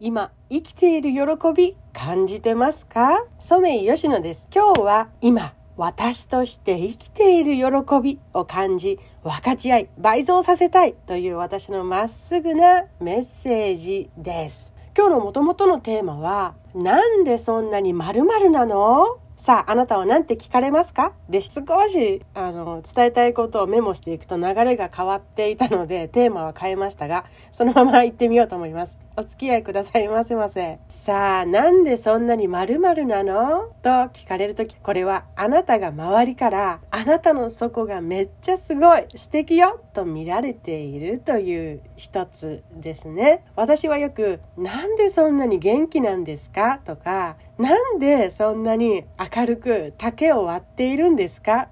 今生きている喜び感じてますか？染井吉野です。今日は今私として生きている喜びを感じ分かち合い倍増させたいという私のまっすぐなメッセージです。今日の元々のテーマはなんでそんなに〇〇なの？さあ、あなたは何て聞かれますか？で、少し、あの、伝えたいことをメモしていくと流れが変わっていたので、テーマは変えましたが、そのまま行ってみようと思います。お付き合いくださいませませ。さあ、なんでそんなに〇〇なの？と聞かれるとき、これはあなたが周りから、あなたの底がめっちゃすごい、素敵よと見られているという一つですね。私はよく、なんでそんなに元気なんですか？とか、なんでそんなに明るく竹を割っているんですか？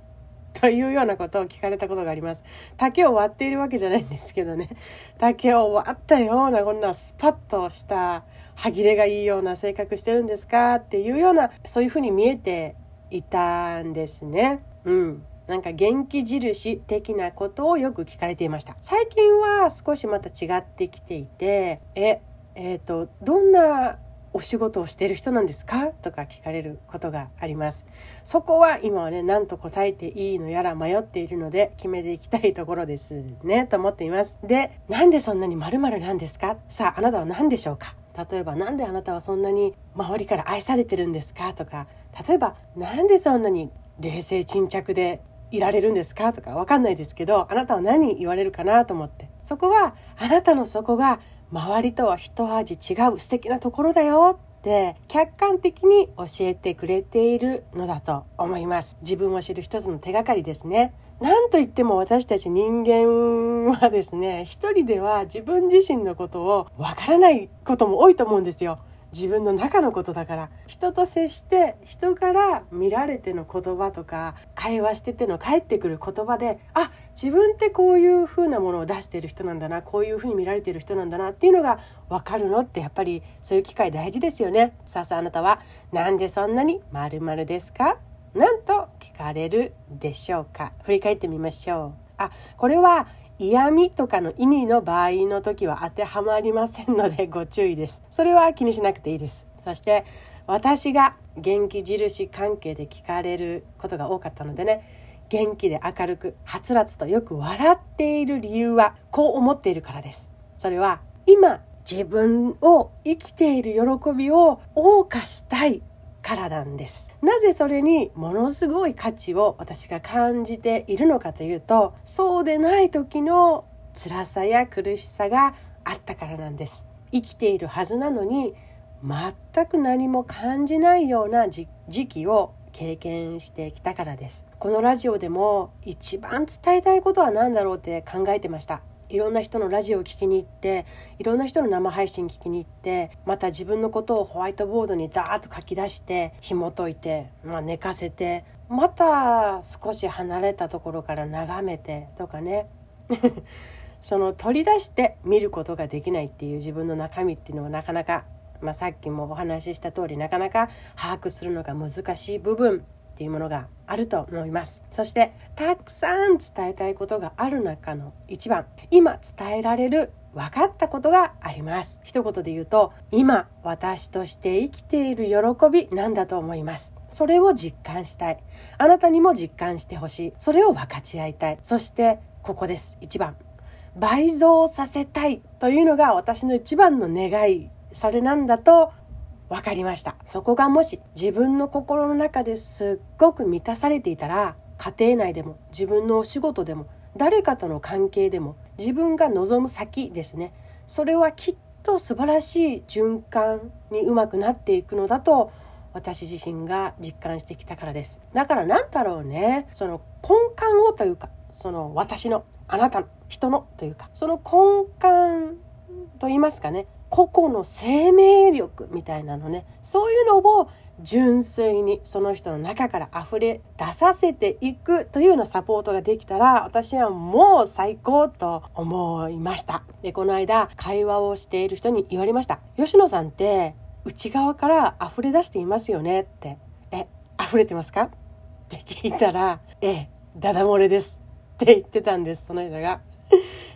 というようなことを聞かれたことがあります。竹を割っているわけじゃないんですけどね。竹を割ったようなこんなスパッとした歯切れがいいような性格してるんですかっていうようなそういうふうに見えていたんですね。うん。なんか元気印的なことをよく聞かれていました。最近は少しまた違ってきていて、え、えっ、ー、と、どんなお仕事をしている人なんですか？とか聞かれることがあります。そこは今はね、何と答えていいのやら迷っているので決めていきたいところですね、と思っています。で、なんでそんなに〇〇なんですか？さあ、あなたは何でしょうか？例えば、なんであなたはそんなに周りから愛されてるんですか？とか、例えば、なんでそんなに冷静沈着でいられるんですか？とかわかんないですけど、あなたは何言われるかな？と思って。そこは、あなたのそこが周りとは一味違う素敵なところだよって客観的に教えてくれているのだと思います。自分を知る一つの手がかりですね。何と言っても私たち人間はですね一人では自分自身のことをわからないことも多いと思うんですよ。自分の中のことだから。人と接して人から見られての言葉とか会話してての返ってくる言葉であ自分ってこういう風なものを出してる人なんだなこういう風に見られてる人なんだなっていうのが分かるのってやっぱりそういう機会大事ですよね。さあさああなたはなんでそんなに〇〇ですか？なんと聞かれるでしょうか？振り返ってみましょう。あこれは嫌味とかの意味の場合の時は当てはまりませんのでご注意です。それは気にしなくていいです。そして私が元気印関係で聞かれることが多かったのでね。元気で明るくはつらつとよく笑っている理由はこう思っているからです。それは今自分を生きている喜びを謳歌したいからなんですなぜそれにものすごい価値を私が感じているのかというとそうでない時の辛さや苦しさがあったからなんです生きているはずなのに全く何も感じないような時期を経験してきたからです。このラジオでも一番伝えたいことは何だろうって考えてました。いろんな人のラジオを聴きに行っていろんな人の生配信聞きに行ってまた自分のことをホワイトボードにダーッと書き出して紐解いて、まあ、寝かせてまた少し離れたところから眺めてとかね。その取り出して見ることができないっていう自分の中身っていうのはなかなか、まあ、さっきもお話しした通りなかなか把握するのが難しい部分っていうものがあると思います。そしてたくさん伝えたいことがある中の一番今伝えられる分かったことがあります。一言で言うと今私として生きている喜びなんだと思います。それを実感したい。あなたにも実感してほしい。それを分かち合いたい。そしてここです。一番。倍増させたいというのが私の一番の願い。それなんだと分かりました。そこがもし自分の心の中ですっごく満たされていたら家庭内でも自分のお仕事でも誰かとの関係でも自分が望む先ですね。それはきっと素晴らしい循環にうまくなっていくのだと私自身が実感してきたからです。だから何だろうね。その根幹をというかその私のあなたの人のというかその根幹と言いますかね。個々の生命力みたいなのね。そういうのを純粋にその人の中から溢れ出させていくというようなサポートができたら私はもう最高と思いました。でこの間会話をしている人に言われました。吉野さんって内側から溢れ出していますよねって。え溢れてますか？って聞いたらええダダ漏れですって言ってたんですその人が。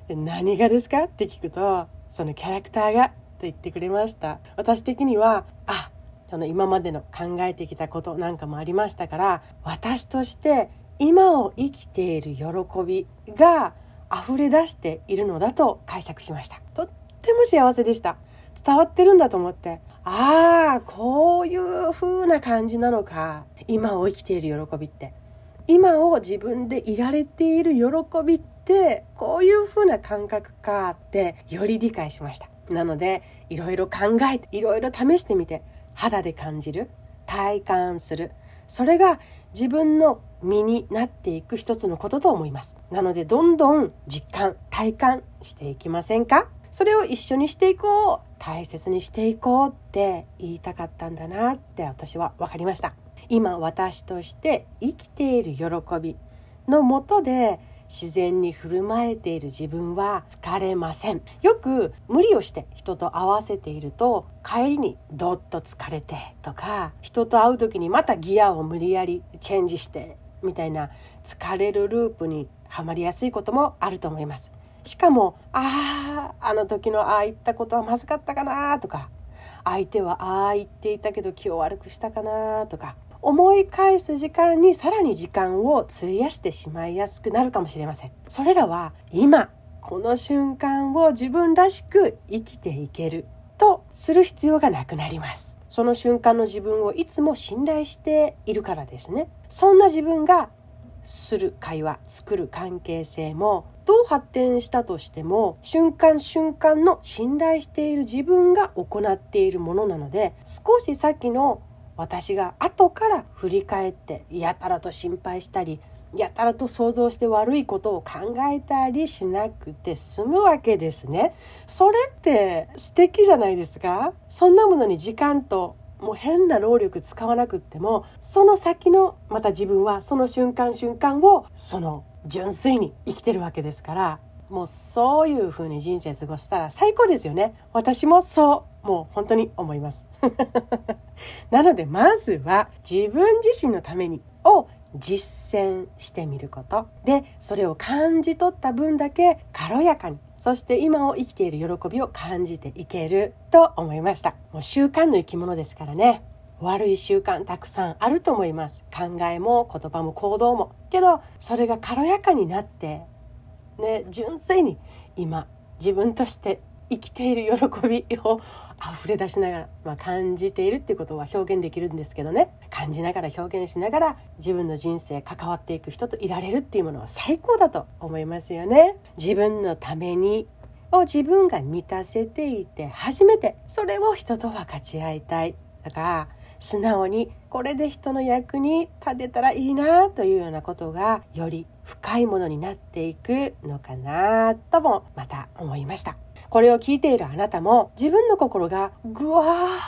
何がですか？って聞くとそのキャラクターが言ってくれました。私的にはあその今までの考えてきたことなんかもありましたから私として今を生きている喜びが溢れ出しているのだと解釈しました。とっても幸せでした。伝わってるんだと思ってああこういう風な感じなのか。今を生きている喜びって。今を自分でいられている喜びってこういう風な感覚かってより理解しました。なのでいろいろ考えていろいろ試してみて肌で感じる体感する。それが自分の身になっていく一つのことと思います。なのでどんどん実感体感していきませんか？それを一緒にしていこう大切にしていこうって言いたかったんだなって私は分かりました。今私として生きている喜びのもとで自然に振る舞えている自分は疲れません。よく無理をして人と合わせていると帰りにどっと疲れてとか人と会う時にまたギアを無理やりチェンジしてみたいな疲れるループにはまりやすいこともあると思います。しかもあああの時のああ言ったことはまずかったかなとか相手はああ言っていたけど気を悪くしたかなとか思い返す時間にさらに時間を費やしてしまいやすくなるかもしれません。それらは今この瞬間を自分らしく生きていけるとする必要がなくなります。その瞬間の自分をいつも信頼しているからですね。そんな自分がする会話作る関係性もどう発展したとしても瞬間瞬間の信頼している自分が行っているものなので少し先の私が後から振り返ってやたらと心配したりやたらと想像して悪いことを考えたりしなくて済むわけですね。それって素敵じゃないですかそんなものに時間ともう変な労力使わなくってもその先のまた自分はその瞬間瞬間をその純粋に生きてるわけですからもうそういう風に人生過ごしたら最高ですよね。私もそうもう本当に思います。なのでまずは自分自身のためにを実践してみること。でそれを感じ取った分だけ軽やかにそして今を生きている喜びを感じていけると思いました。もう習慣の生き物ですからね。悪い習慣たくさんあると思います。考えも言葉も行動も。けどそれが軽やかになってね純粋に今自分として生きている喜びを溢れ出しながら、まあ、感じているっていうことは表現できるんですけどね感じながら表現しながら自分の人生関わっていく人といられるっていうものは最高だと思いますよね。自分のためにを自分が満たせていて初めてそれを人と分かち合いたいだから素直にこれで人の役に立てたらいいなというようなことがより深いものになっていくのかなともまた思いました。これを聞いているあなたも自分の心がぐわ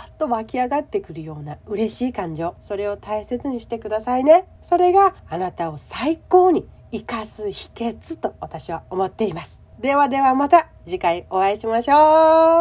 ーっと湧き上がってくるような嬉しい感情。それを大切にしてくださいね。それがあなたを最高に生かす秘訣と私は思っています。ではではまた次回お会いしましょう。